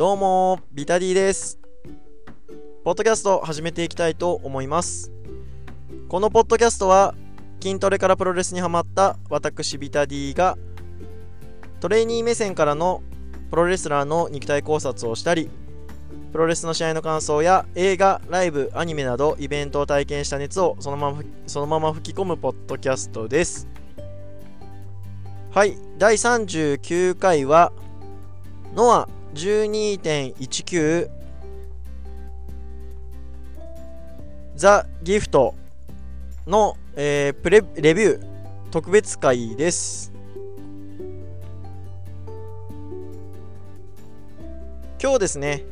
どうも、ビタディです。ポッドキャストを始めていきたいと思います。このポッドキャストは、筋トレからプロレスにハマった私ビタディが、トレーニー目線からのプロレスラーの肉体考察をしたり、プロレスの試合の感想や映画、ライブ、アニメなどイベントを体験した熱をそのままそのまま吹き込むポッドキャストです。はい、第39回は、ノア12.19ザ・ギフトの、えープレレビュー特別会です。今日ですね、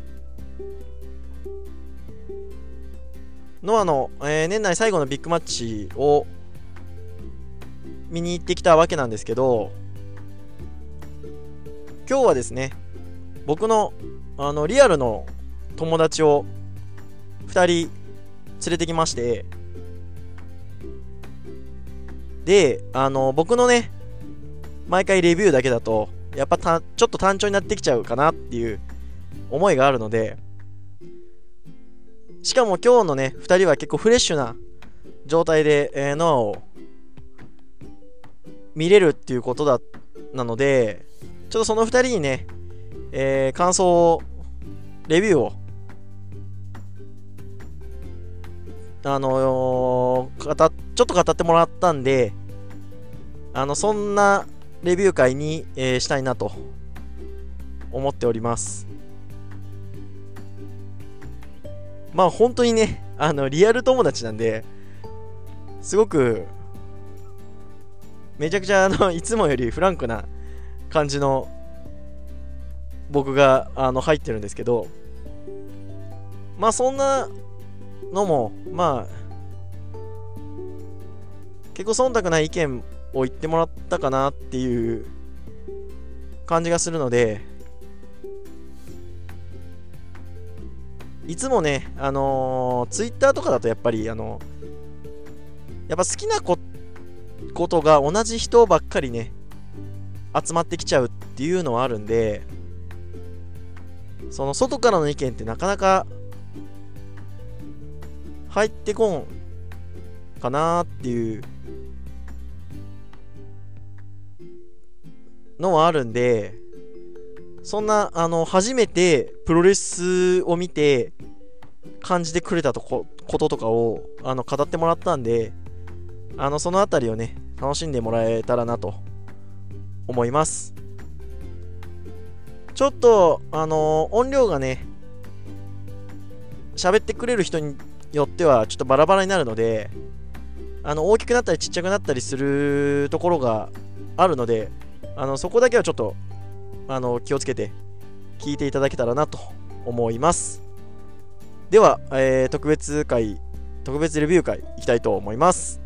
ノアの、えー年内最後のビッグマッチを見に行ってきたわけなんですけど、今日はですね、僕のあのリアルの友達を2人連れてきまして、で、あの僕のね、毎回レビューだけだと、やっぱたちょっと単調になってきちゃうかなっていう思いがあるので、しかも今日のね、2人は結構フレッシュな状態で、えーノアを見れるっていうことだなので、ちょっとその2人にね、えー感想を、レビューを、あのー語ちょっと語ってもらったんで、あの、そんなレビュー会に、えーしたいなと思っております。まあ本当にね、あの、リアル友達なんで、すごく、めちゃくちゃ、あの、いつもよりフランクな感じの僕があの入ってるんですけどまあそんなのもまあ結構忖度ない意見を言ってもらったかなっていう感じがするのでいつもねあのツイッターとかだとやっぱりあのやっぱ好きなこことが同じ人ばっかりね集まってきちゃうっていうのはあるんでその外からの意見ってなかなか入ってこんかなっていうのはあるんでそんなあの初めてプロレスを見て感じてくれたとここととかをあの語ってもらったんであのそのあたりをね楽しんでもらえたらなと思います。ちょっとあの音量がね喋ってくれる人によってはちょっとバラバラになるのであの大きくなったりちっちゃくなったりするところがあるのであのそこだけはちょっとあの気をつけて聞いていただけたらなと思います。では、えー特別会特別レビュー会いきたいと思います。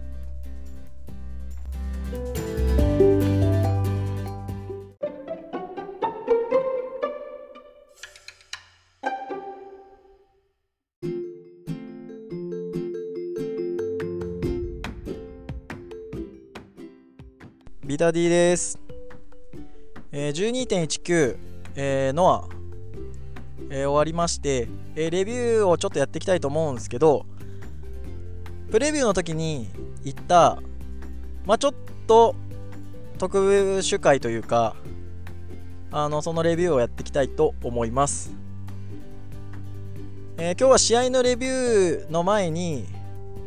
ビタディです。え、12.19、えー、ノア、え終わりまして、えーレビューをちょっとやっていきたいと思うんですけど、プレビューの時に言った、まあちょっと特殊回というか、あのそのレビューをやっていきたいと思います。えー今日は試合のレビューの前に、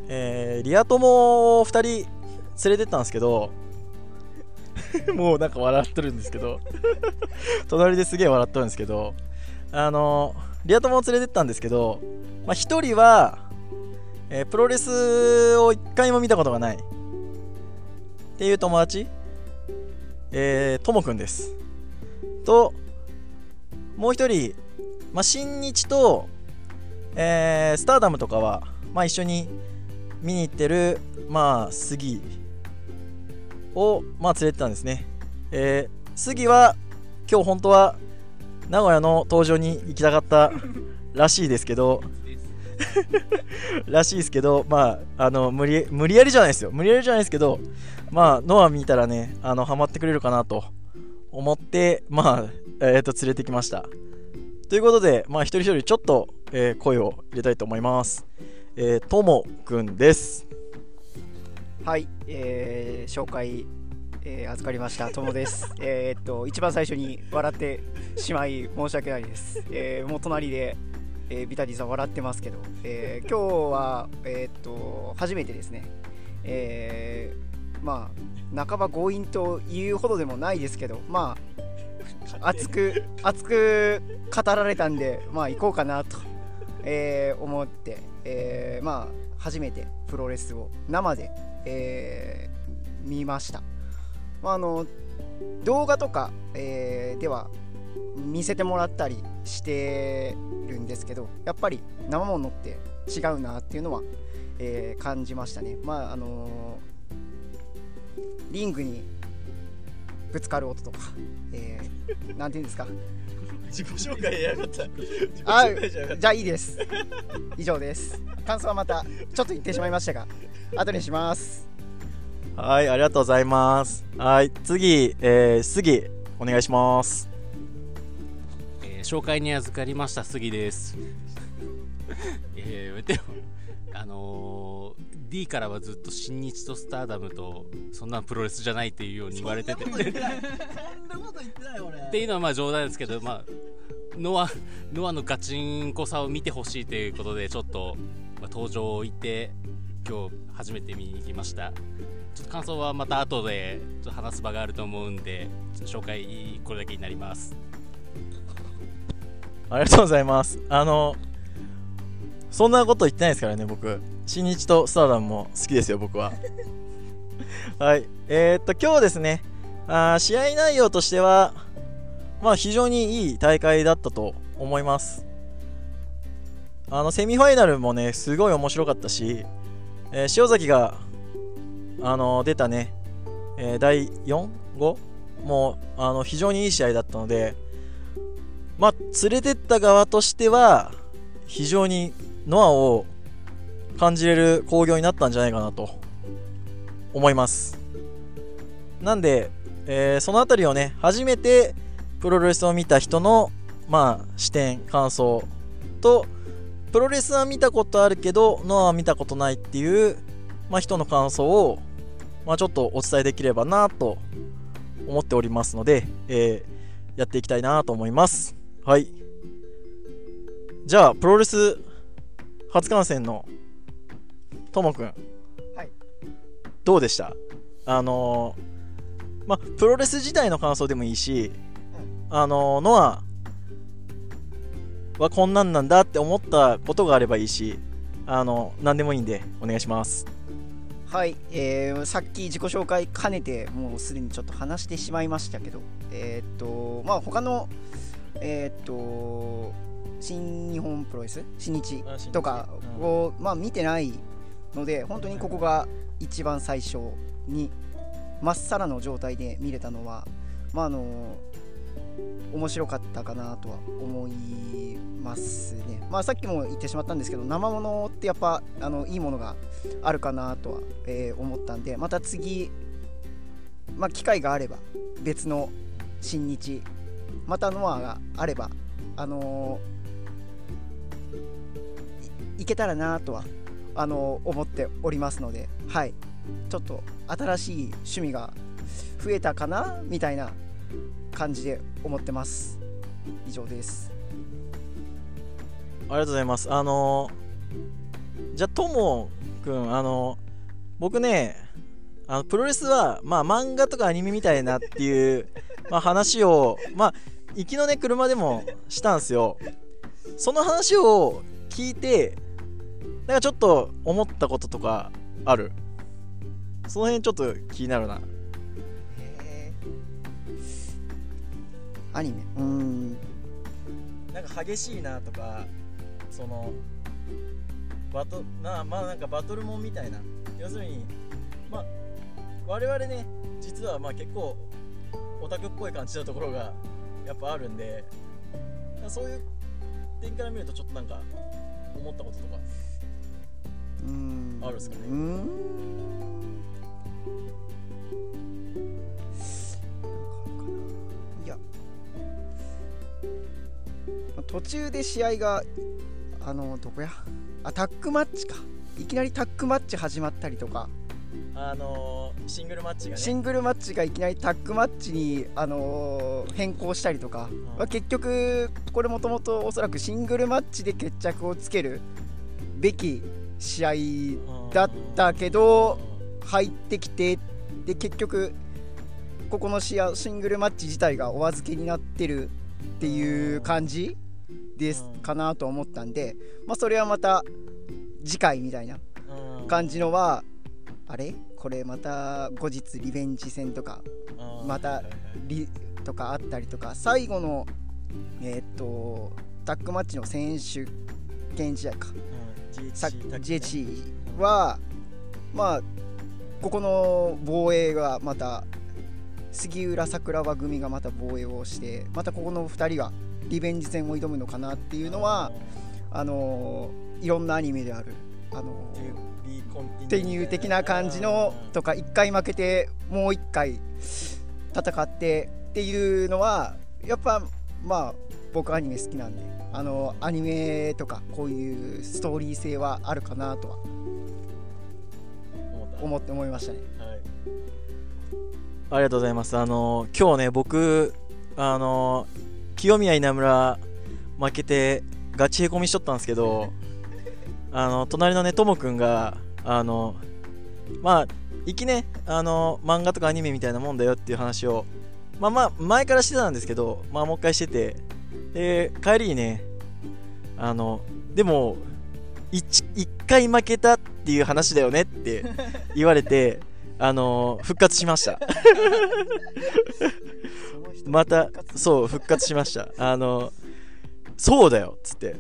えーリア友を2人連れてったんですけど、もうなんか笑ってるんですけど。隣ですげえ笑ってるんですけどあのリア友を連れてったんですけど、まあ、1人は、えープロレスを1回も見たことがない。っていう友達。えーともくんです。ともう1人、まあ、新日と、えースターダムとかは、まあ、一緒に見に行ってる、まあ、杉。を、まあ、連れてたんですね。えー、杉は今日本当は名古屋の登場に行きたかったらしいですけど らしいですけどまああの無理無理やりじゃないですよ無理やりじゃないですけどまあノア見たらねあのハマってくれるかなと思ってまあえっ、と連れてきましたということで、まあ、一人一人ちょっと、えー声を入れたいと思います。えー、ともくんです。はい、えー紹介、えー預かりました、ともです。えっと、一番最初に笑ってしまい申し訳ないです。えーもう隣で、えービタディさん笑ってますけど、えー今日は、えーっと、初めてですね、えーまあ、半ば強引というほどでもないですけど、まあ、熱く、熱く語られたんで、まあ、行こうかなと、えー思って、えーまあ、初めてプロレスを生で、えー見ました。まあ、あの動画とか、えーでは見せてもらったりしてるんですけどやっぱり生ものって違うなっていうのは、えー感じましたね。まああのーリングにぶつかる音とか、えーなんていうんですか？自己紹介やがった。あじゃあいいです以上です感想はまたちょっと言ってしまいましたが後にしますはい、ありがとうございます。はい、次、えー、杉、お願いします。えー紹介に預かりました杉です。えー、でも、あのー D からはずっと新日とスターダムとそんなプロレスじゃないっていうように言われててってそんなこと言ってない俺。っていうのはまあ冗談ですけど、まあ、ノアノアのガチンコさを見てほしいということでちょっと、まあ、登場を置いて今日初めて見に行きましたちょっと感想はまた後でちょっと話す場があると思うんで紹介これだけになりますありがとうございます。あの、そんなこと言ってないですからね、僕。新日とスターダムも好きですよ、僕は。はい。えー、っと、今日ですね、あー試合内容としては、まあ、非常にいい大会だったと思います。あの、セミファイナルもね、すごい面白かったし、えー塩崎が、あの出たね、えー第 4?5? もう、あの、非常にいい試合だったので、まあ、連れてった側としては、非常にノアを感じれる興行になったんじゃないかなと思います。なんで、えーそのあたりをね、初めてプロレスを見た人の、まあ、視点、感想と、プロレスは見たことあるけど、ノアは見たことないっていう、まあ、人の感想を、まあ、ちょっとお伝えできればなと思っておりますので、えーやっていきたいなと思います。はい。じゃあ、プロレス初観戦のともくん。はい。どうでした？あのーまあ、プロレス自体の感想でもいいし、あのーノアはこんなんなんだって思ったことがあればいいし、あの何でもいいんでお願いします。はい、えーさっき自己紹介兼ねてもうすでにちょっと話してしまいましたけどえーっとまあ他のえーっと新日本プロレス？新日とかを、まあ見てないので本当にここが一番最初にまっさらの状態で見れたのはまああの面白かったかなとは思いますね。まあさっきも言ってしまったんですけど生ものってやっぱあのいいものがあるかなとは、えー思ったんでまた次、まあ、機会があれば別の新日またノアがあればあのーいけたらなとはあの思っておりますのではいちょっと新しい趣味が増えたかなみたいな感じで思ってます以上ですありがとうございます。あのじゃあ、ともくん、あの僕ね、あのプロレスは、まあ、漫画とかアニメみたいなっていう、まあ、話を、まあ、行きのね、車でもしたんですよ。その話を聞いて、なんかちょっと思ったこととかある？その辺ちょっと気になるな。アニメ。うーん。なんか激しいなとかそのバトなまあなんかバトルモンみたいな。要するにまあ我々ね実はまあ結構オタクっぽい感じのところがやっぱあるんでそういう点から見るとちょっとなんか思ったこととかあるんすかね。うーん。いやまあ途中で試合があのどこや？あタッグマッチか。いきなりタッグマッチ始まったりとか。あのーシングルマッチがね。シングルマッチがいきなりタッグマッチに、あのー変更したりとか、まあ結局これもともとおそらくシングルマッチで決着をつけるべき試合だったけど入ってきてで結局ここの試合シングルマッチ自体がお預けになってるっていう感じですかなと思ったんで、まあ、それはまた次回みたいな感じのはあれ？これまた後日リベンジ戦とかまたリとかあったりとか最後のえっとタッグマッチの選手権試合か。さグね GHC はまあここの防衛がまた杉浦桜庭組がまた防衛をしてまたここの2人がリベンジ戦を挑むのかなっていうのはあのいろんなアニメであるあのティニュー的な感じのとか1回負けてもう1回戦ってっていうのはやっぱまあ僕アニメ好きなんであのアニメとかこういうストーリー性はあるかなとは思って思いましたね。はい。ありがとうございます。あの今日ね僕あの清宮稲村負けてガチへこみしとったんですけど あの隣のねともくんがあのまあいきねあの漫画とかアニメみたいなもんだよっていう話をまあまあ前からしてたんですけどまあもう一回しててで帰りにねあのでも 1, 回負けたっていう話だよねって 言われてあの復活しました。またそう復活しました。あのそうだよっつって。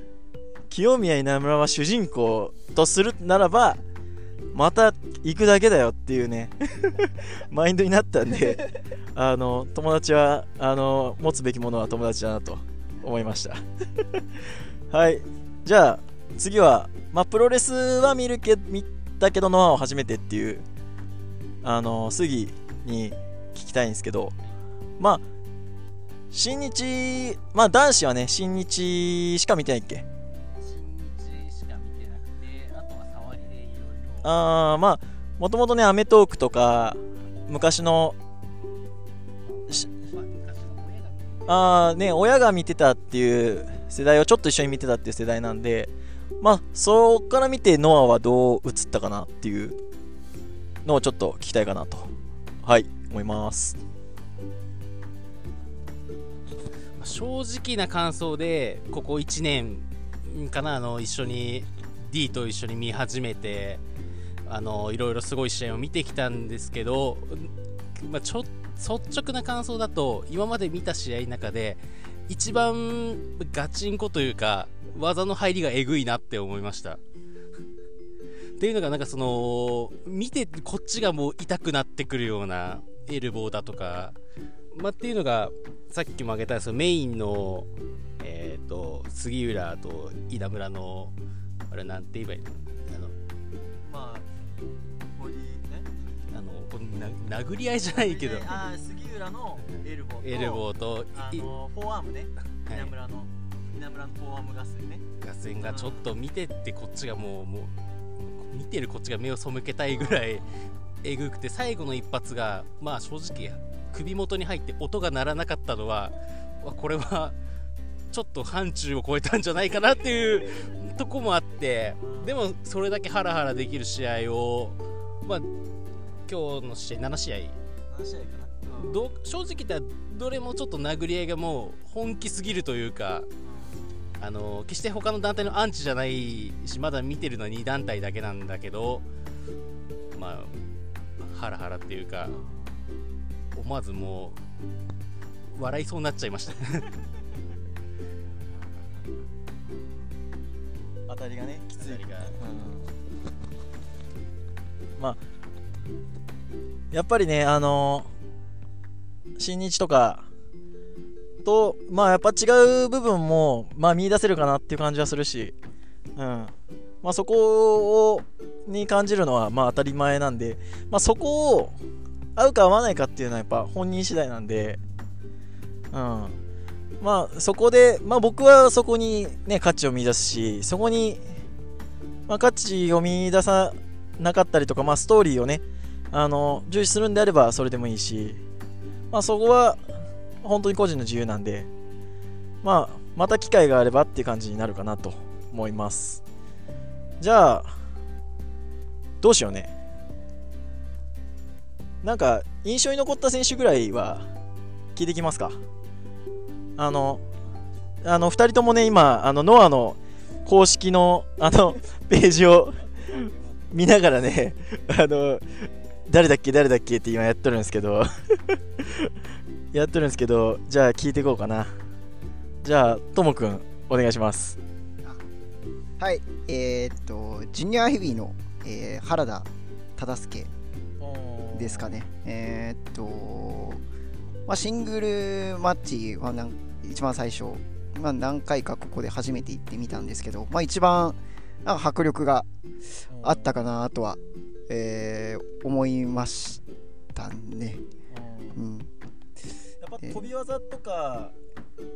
清宮稲村は主人公とするならばまた行くだけだよっていうね マインドになったんであの友達はあの持つべきものは友達だなと思いました。はい。じゃあ次はまあプロレスは見るけ見たけどノアを初めてっていうあの杉に聞きたいんですけどまあ新日まあ男子はね新日しか見てないっけ？新日しか見てなくてあとは触りでいろいろあーまあもともとね『アメトーーク』とか昔のあね親が見てたっていう世代をちょっと一緒に見てたっていう世代なんでまあそこから見てノアはどう映ったかなっていうのをちょっと聞きたいかなと。はい思います。正直な感想でここ1年かなあの一緒に D と一緒に見始めてあのいろいろすごい試合を見てきたんですけど、まあ、ちょ率直な感想だと今まで見た試合の中で一番ガチンコというか技の入りがえぐいなって思いました。っていうのがなんかその見てこっちがもう痛くなってくるようなエルボーだとかまあ、っていうのがさっきも挙げたそのメインの、えー、と杉浦と稲村のあれなんて言えばいいの？あのまあ殴り合いじゃないけど。あー杉浦のエルボーとエルボーといあのフォーアームね。はい。稲村の稲村のフォーアーム合戦ね。合戦がちょっと見てってこっちがもうもう見てるこっちが目を背けたいぐらいえぐくて最後の一発がまあ正直首元に入って音が鳴らなかったのはわこれはちょっと範疇を超えたんじゃないかなっていうとこもあってでもそれだけハラハラできる試合をまあ今日の試合7試合。何試合かな？ど正直言ったらどれもちょっと殴り合いがもう本気すぎるというかあの決して他の団体のアンチじゃないしまだ見てるのは2団体だけなんだけどまあハラハラっていうか思わずもう笑いそうになっちゃいました。当たりがねきつい。当たりが。まあやっぱりねあの新日とかとまあやっぱ違う部分もまあ見出せるかなっていう感じはするしうん。まあそこをに感じるのはまあ当たり前なんでまあそこを合うか合わないかっていうのはやっぱ本人次第なんでうん。まあそこで、まあ、僕はそこに、ね、価値を見出すしそこに、まあ、価値を見出さなかったりとか、まあ、ストーリーをねあの重視するんであればそれでもいいし、まあ、そこは本当に個人の自由なんで、まあ、また機会があればっていう感じになるかなと思います。じゃあどうしようね。なんか印象に残った選手ぐらいは聞いてきますか？あのあの2人ともね今あのノアの公式のあのページを見ながらねあの誰だっけ誰だっけって今やっとるんですけど。やっとるんですけどじゃあ聞いていこうかな。じゃあともくんお願いします。はいえー、っとジュニアヘビーの、えー原田忠介ですかね。えーっと、まあ、シングルマッチはなん一番最初、まあ、何回かここで初めて行ってみたんですけど、まあ、一番なんか迫力があったかなとは、えー思いましたね。うん、やっぱ飛び技とか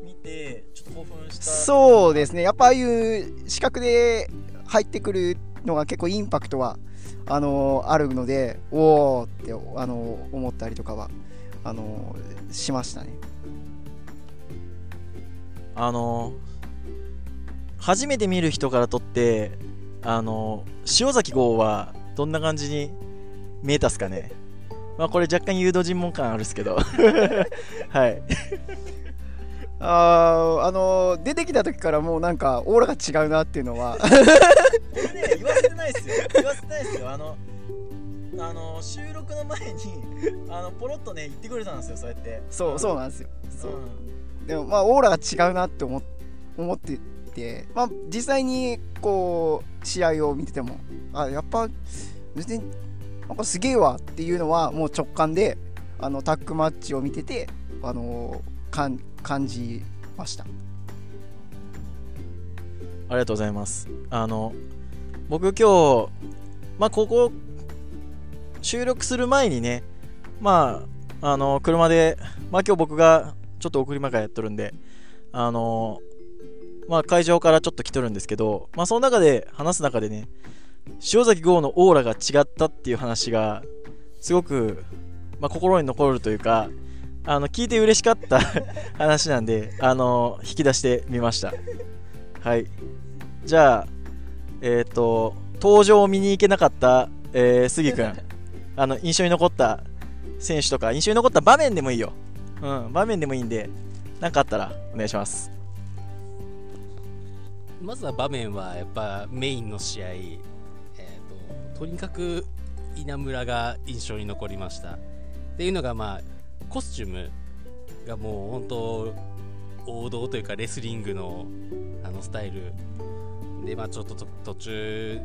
見てちょっと興奮したそうですね、やっぱああいう視覚で入ってくるのが結構インパクトはあのあるので、おーってあの思ったりとかはあのしましたね。あの初めて見る人からとってあの塩崎号はどんな感じに見えたっすかね？まあこれ若干誘導尋問感あるっすけど。はい。あーあの出てきた時からもうなんかオーラが違うなっていうのは。ね言わせてないっすよ。言わせてないっすよ。あのあの収録の前にあのポロッとね言ってくれたんですよそうやって。そうそうなんですよ。そう。うん。でもまあオーラが違うなって思思ってて、まあ、実際にこう試合を見ててもあやっぱ別になんかすげえわっていうのはもう直感であのタッグマッチを見ててあのかん感じました。ありがとうございます。あの、僕今日、まあ、ここ、収録する前にね、まあ、あの、車で、まあ、今日僕がちょっと送り迎えやっとるんで、あの、まあ、会場からちょっと来とるんですけど、まあ、その中で、話す中でね、塩崎豪のオーラが違ったっていう話が、すごく、まあ、心に残るというか、あの、聞いて嬉しかった 話なんで、あの、引き出してみました。はい。じゃあ、えっ、と、登場を見に行けなかった、えー、杉君、あの、印象に残った選手とか、印象に残った場面でもいいよ。うん、場面でもいいんで、なんかあったらお願いします。まずは場面はやっぱメインの試合、えー、ととにかく稲村が印象に残りました。っていうのがまあコスチュームがもう本当王道というかレスリングのあのスタイル。でまあちょっと途中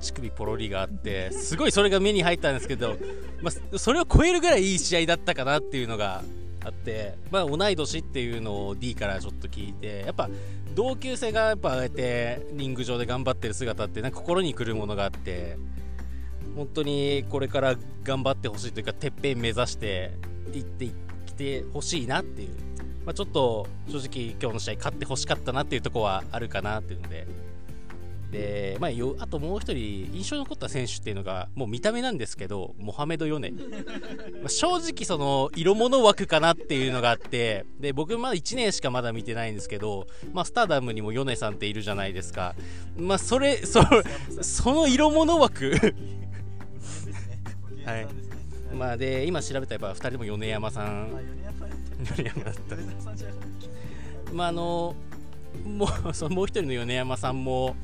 乳首ポロリがあってすごいそれが目に入ったんですけど、まあ、それを超えるぐらいいい試合だったかなっていうのがあって、まあ、同い年っていうのを D からちょっと聞いてやっぱ同級生がやっぱああやってリング上で頑張ってる姿ってなんか心にくるものがあって本当にこれから頑張ってほしいというかてっぺん目指していってきてほしいなっていう、まあ、ちょっと正直今日の試合勝ってほしかったなっていうとこはあるかなっていうので。で、まあ、よあともう一人印象に残った選手っていうのがもう見た目なんですけどモハメド・ヨネ。まあ正直その色物枠かなっていうのがあってで僕まだ1年しかまだ見てないんですけど、まあ、スターダムにもヨネさんっているじゃないですか。まあそれそその色物枠。はい。まあで今調べたらやっぱ2人とも米山さん。米山だった。まああのもう そのもう一人の米山さんも、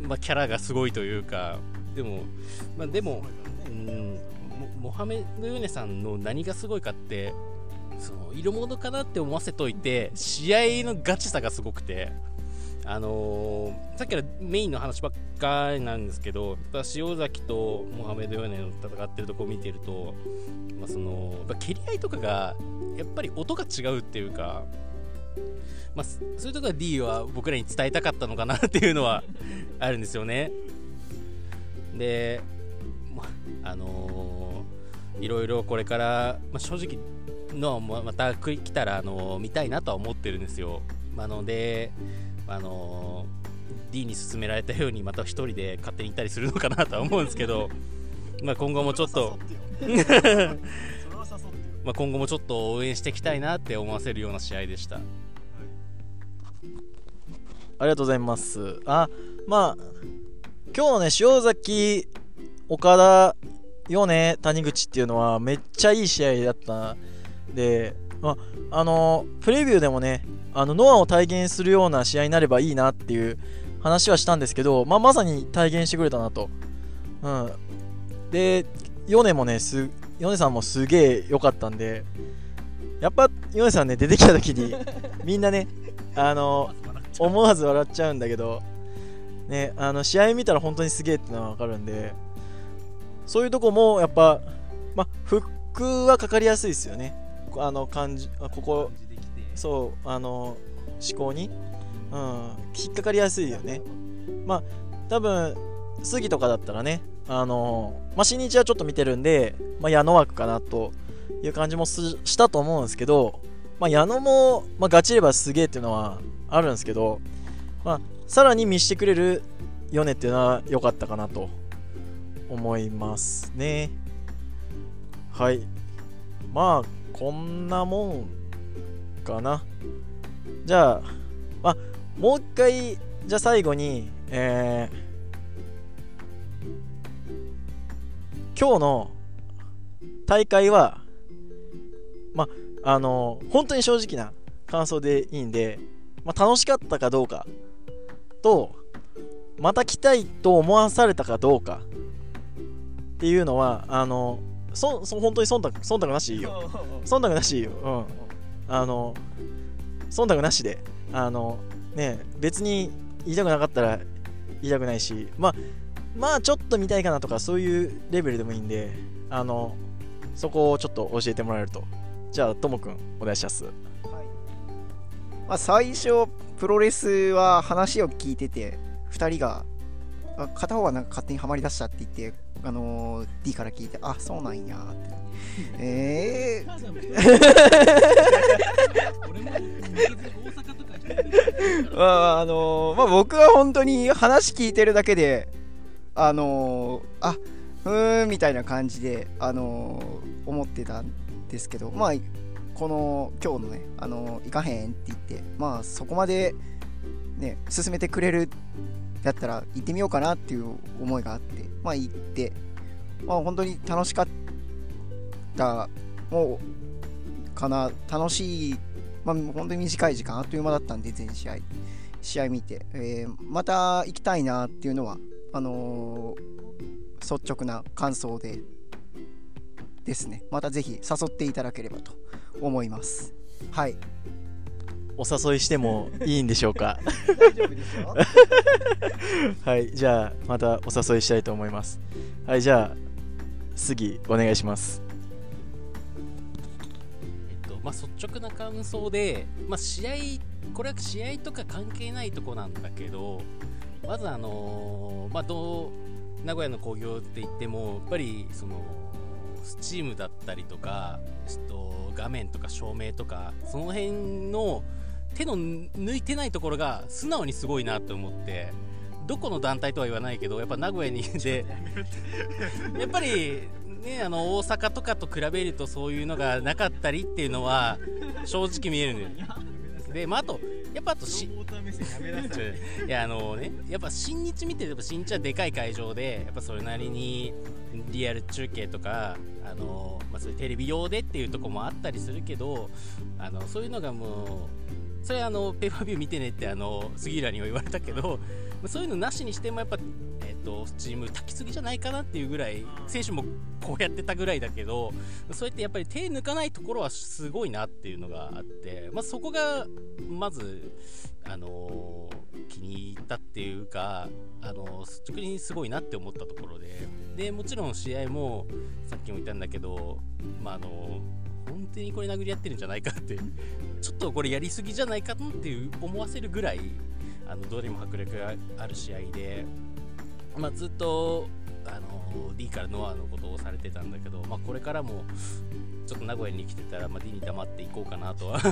まあ、キャラがすごいというかでも、まあ、でも、うん、モハメド・ヨネさんの何がすごいかってその色物かなって思わせといて試合のガチさがすごくてあのーさっきからメインの話ばっかりなんですけど塩崎とモハメド・ヨネの戦ってるとこを見てると、まあ、そのやっぱ蹴り合いとかがやっぱり音が違うっていうかまあ、そそういうところは D は僕らに伝えたかったのかなっていうのは あるんですよね。で、まあのーいろいろこれから、まあ、正直のもまた来たらあの見たいなとは思ってるんですよ。なので、あの D に勧められたようにまた一人で勝手に行ったりするのかなとは思うんですけど、まあ今後もちょっと まあ今後もちょっと応援していきたいなって思わせるような試合でした。ありがとうございます。あ、まあ、今日のね、塩崎、岡田、米、谷口っていうのはめっちゃいい試合だったで、まあ、あの、プレビューでもね、あの、ノアを体現するような試合になればいいなっていう話はしたんですけど、まあ、まさに体現してくれたなと。うん。で、米もね、す、米さんもすげえ良かったんで、やっぱ、米さんね、出てきた時に、みんなね、あの、思わず笑っちゃうんだけど、ね、あの試合見たら本当にすげえってのは分かるんで、そういうとこもやっぱ、まあ、フックはかかりやすいですよね。あの感じ、あここ、そう、あの、思考に、うん、引っかかりやすいよね。まあ、多分杉とかだったらね、あの、まあ、新日はちょっと見てるんで、まあ、矢野枠かなという感じもすしたと思うんですけど、まあ、矢野も、まあ、ガチればすげえっていうのはあるんですけど、まあ、さらに見してくれる米っていうのは良かったかなと思いますね。はい。まあ、こんなもんかな。じゃあ、まあ、もう一回、じゃあ最後に、えー、今日の大会は、あ、あの本当に正直な感想でいいんで、まあ、楽しかったかどうかとまた来たいと思わされたかどうかっていうのはあのそそ本当に忖度忖度なしでいいよ。忖度なしでいいよ。うん。あの忖度なしであのね別に言いたくなかったら言いたくないしまあまあちょっと見たいかなとかそういうレベルでもいいんであのそこをちょっと教えてもらえるとじゃあともくんお願いします。まあ、最初プロレスは話を聞いてて2人があ片方はなんか勝手にはまりだしたって言って、あのー D から聞いてあそうなんやって。えー、まああのーまあ、僕は本当に話聞いてるだけであのーあうーんみたいな感じで、あのー思ってたんですけどまあこの今日のね、あの行かへんって言って、まあそこまでね、進めてくれるだったら行ってみようかなっていう思いがあって、まあ行って、まあ本当に楽しかった、もう、かな、楽しい、まあ本当に短い時間、あっという間だったんで、全試合、試合見て、えーまた行きたいなっていうのは、あのー率直な感想で、ですね。またぜひ誘っていただければと思います。はい。お誘いしてもいいんでしょうか？大丈夫ですよ。はいじゃあまたお誘いしたいと思いますはいじゃあ杉お願いしますえっとまあ、率直な感想で、まあ、試合これは試合とか関係ないとこなんだけどまずあのーまあどう名古屋の興行って言ってもやっぱりそのスチームだったりとか、えっと、画面とか照明とかその辺の手の抜いてないところが素直にすごいなと思ってどこの団体とは言わないけどやっぱ名古屋にでやっぱりねあの大阪とかと比べるとそういうのがなかったりっていうのは正直見えるのよでまああとやっぱあとしいやあのねやっぱ新日見てると新日はでかい会場でやっぱそれなりにリアル中継とかあの、まあ、そういうテレビ用でっていうところもあったりするけどあのそういうのがもうそれあのペーパービュー見てねってあの杉浦には言われたけどまあそういうのなしにしてもやっぱえっとスチーム炊きすぎじゃないかなっていうぐらい選手もこうやってたぐらいだけどそうやってやっぱり手抜かないところはすごいなっていうのがあって、まあ、そこがまず、あのー気に入ったっていうか、あのー率直にすごいなって思ったところで。でもちろん試合もさっきも言ったんだけど、まああのー本当にこれ殴り合ってるんじゃないかってちょっとこれやりすぎじゃないかなっていう思わせるぐらいあのどれも迫力がある試合で、まあ、ずっとあの D からノアのことをされてたんだけど、まあ、これからもちょっと名古屋に来てたら、まあ、D に黙っていこうかなとは。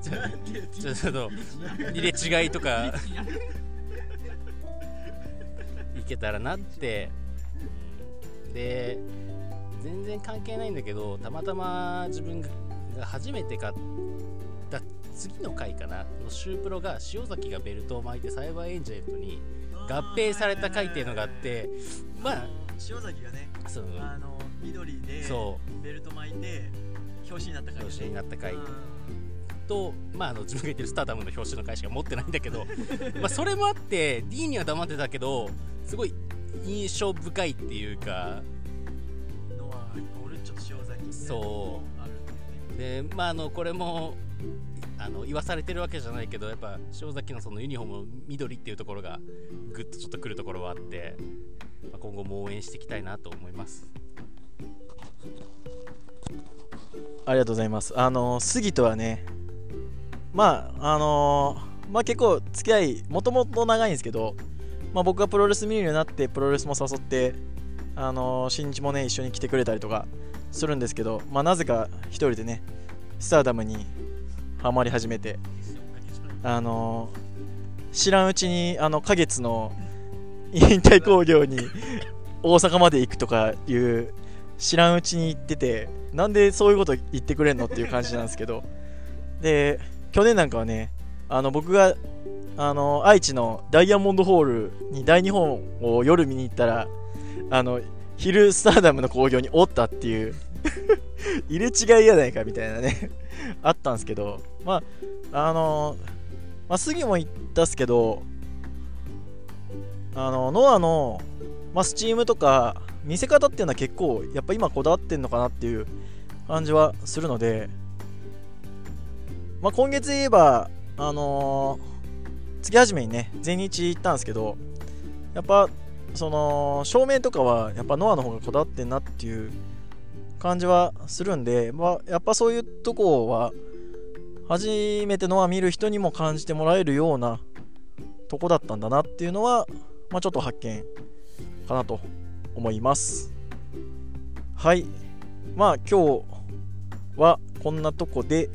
ちょっと入れ違いとかい。けたらなってうんで全然関係ないんだけどたまたま自分が初めて買った次の回かなのシュープロが塩崎がベルトを巻いてサイバーエンジェルに合併された回っていうのがあってまあ塩崎がねそのあの緑でそベルト巻いて表紙になった回表紙になった回。と、まあ、あの自分が言ってるスターダムの表紙の回しか持ってないんだけどまあそれもあって D には黙ってたけどすごい印象深いっていうかのは俺ちょっと塩崎そうでまああのこれもあの言わされてるわけじゃないけどやっぱ塩崎のそのユニフォームの緑っていうところがぐっとちょっとくるところはあって、まあ、今後も応援していきたいなと思いますありがとうございます。あの杉とはね、まあ、あのまあ結構付き合い、もともと長いんですけど、まあ僕がプロレス見るようになって、プロレスも誘って、あの新日もね、一緒に来てくれたりとかするんですけど、まあなぜか一人でね、スターダムにハマり始めて、あの知らんうちに、あの、花月の引退工業に大阪まで行くとかいう知らんうちに行っててなんでそういうこと言ってくれんのっていう感じなんですけど。で去年なんかはねあの僕があの愛知のダイヤモンドホールに大日本を夜見に行ったらあの昼スターダムの興行におったっていう 入れ違いやないかみたいなねあったんですけどまああのまあ杉も言ったっすけどあのノアの、まあ、スチームとか見せ方っていうのは結構やっぱ今こだわってんのかなっていう感じはするので、まあ、今月言えばあのー月始めにね全日行ったんですけどやっぱその照明とかはやっぱノアの方がこだわってんなっていう感じはするんで、まあ、やっぱそういうとこは初めてノア見る人にも感じてもらえるようなとこだったんだなっていうのは、まあ、ちょっと発見かなと思います。はい。まあ今日はこんなとこで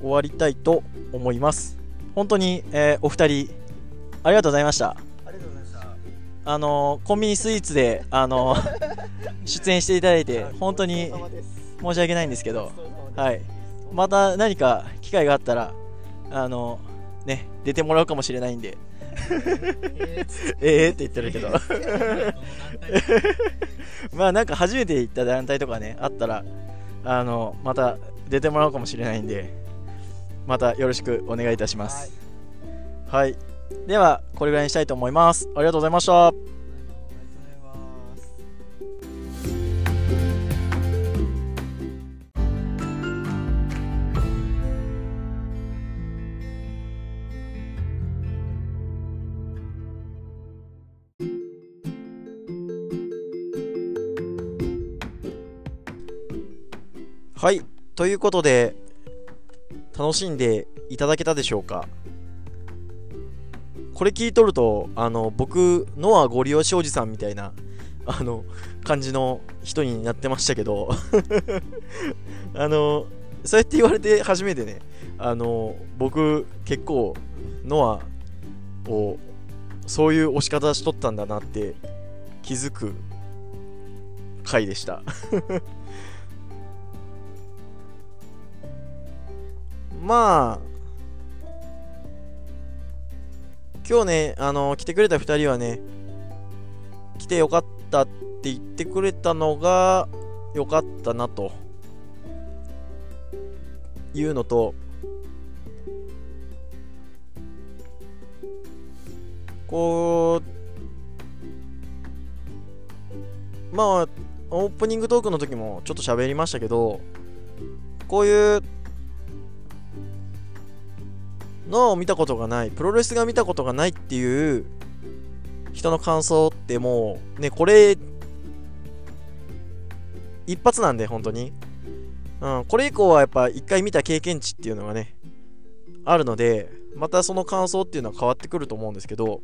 終わりたいと思います。本当に、えーお二人ありがとうございました。あのーコンビニスイーツで、あのー 出演していただいて本当に申し訳ないんですけどはい。また何か機会があったらあのね出てもらうかもしれないんで。ええって言ってるけど。まあなんか初めて行った団体とかねあったらあのまた出てもらうかもしれないんでまたよろしくお願いいたします。はい、ではこれぐらいにしたいと思います。ありがとうございました。ありがとうございますはい。ということで楽しんでいただけたでしょうか？これ聞いとるとあの僕ノアご利用しおじさんみたいな あの感じの人になってましたけど あのそうやって言われて初めてねあの僕結構ノアをそういう押し方しとったんだなって気づく回でした。まあ今日ねあの来てくれた2人はね来てよかったって言ってくれたのがよかったなというのとこうまあオープニングトークの時もちょっと喋りましたけどこういうのを見たことがないプロレスが見たことがないっていう人の感想ってもうねこれ一発なんで本当に。うんこれ以降はやっぱ一回見た経験値っていうのがねあるのでまたその感想っていうのは変わってくると思うんですけど、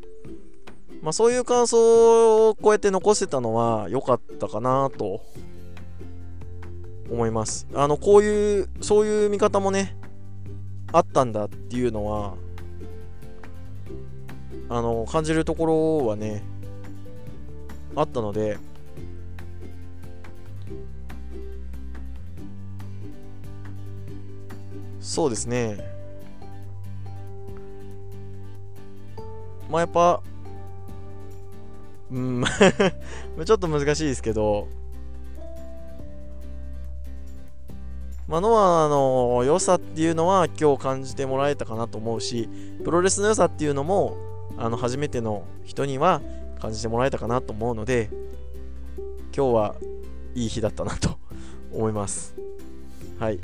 まあ、そういう感想をこうやって残せたのは良かったかなと思います。あのこういうそういう見方もねあったんだっていうのはあの感じるところはねあったのでそうですね。まあやっぱうん ちょっと難しいですけどまあ、ノアの良さっていうのは今日感じてもらえたかなと思うしプロレスの良さっていうのもあの初めての人には感じてもらえたかなと思うので今日はいい日だったなと思います。はい。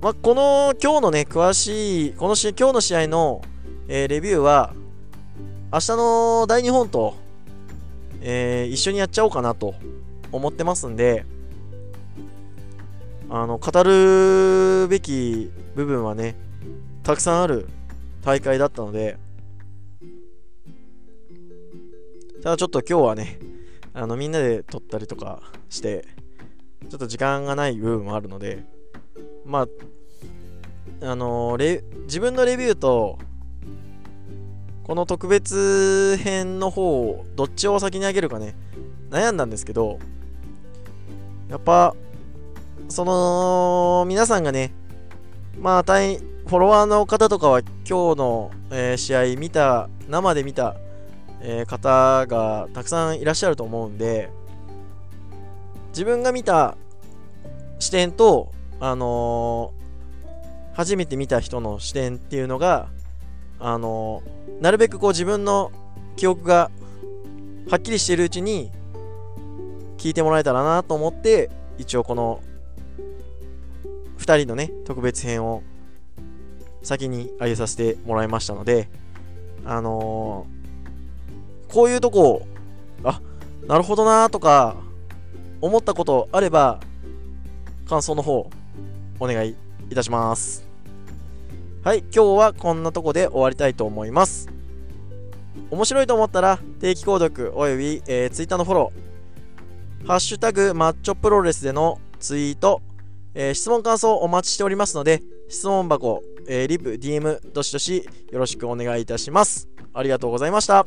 まあ、この今日のね詳しいこの試今日の試合の、えー、レビューは明日の大日本とえー、一緒にやっちゃおうかなと思ってますんで、あの、語るべき部分はね、たくさんある大会だったので、ただちょっと今日はね、あの、みんなで撮ったりとかして、ちょっと時間がない部分もあるので、まあ、あのレ自分のレビューとこの特別編の方どっちを先にあげるかね。悩んだんですけどやっぱその皆さんがねまあ大フォロワーの方とかは今日の、えー、試合見た生で見た、えー、方がたくさんいらっしゃると思うんで自分が見た視点とあのー、初めて見た人の視点っていうのがあのなるべくこう自分の記憶がはっきりしているうちに聞いてもらえたらなと思って一応この2人のね特別編を先に上げさせてもらいましたのであのー、こういうとこあなるほどなとか思ったことあれば感想の方お願いいたします。はい、今日はこんなとこで終わりたいと思います。面白いと思ったら定期購読および、えー、Twitter のフォロー、ハッシュタグマッチョプロレスでのツイート、えー、質問感想お待ちしておりますので、質問箱、えー、リプ、DM、どしどしよろしくお願いいたします。ありがとうございました。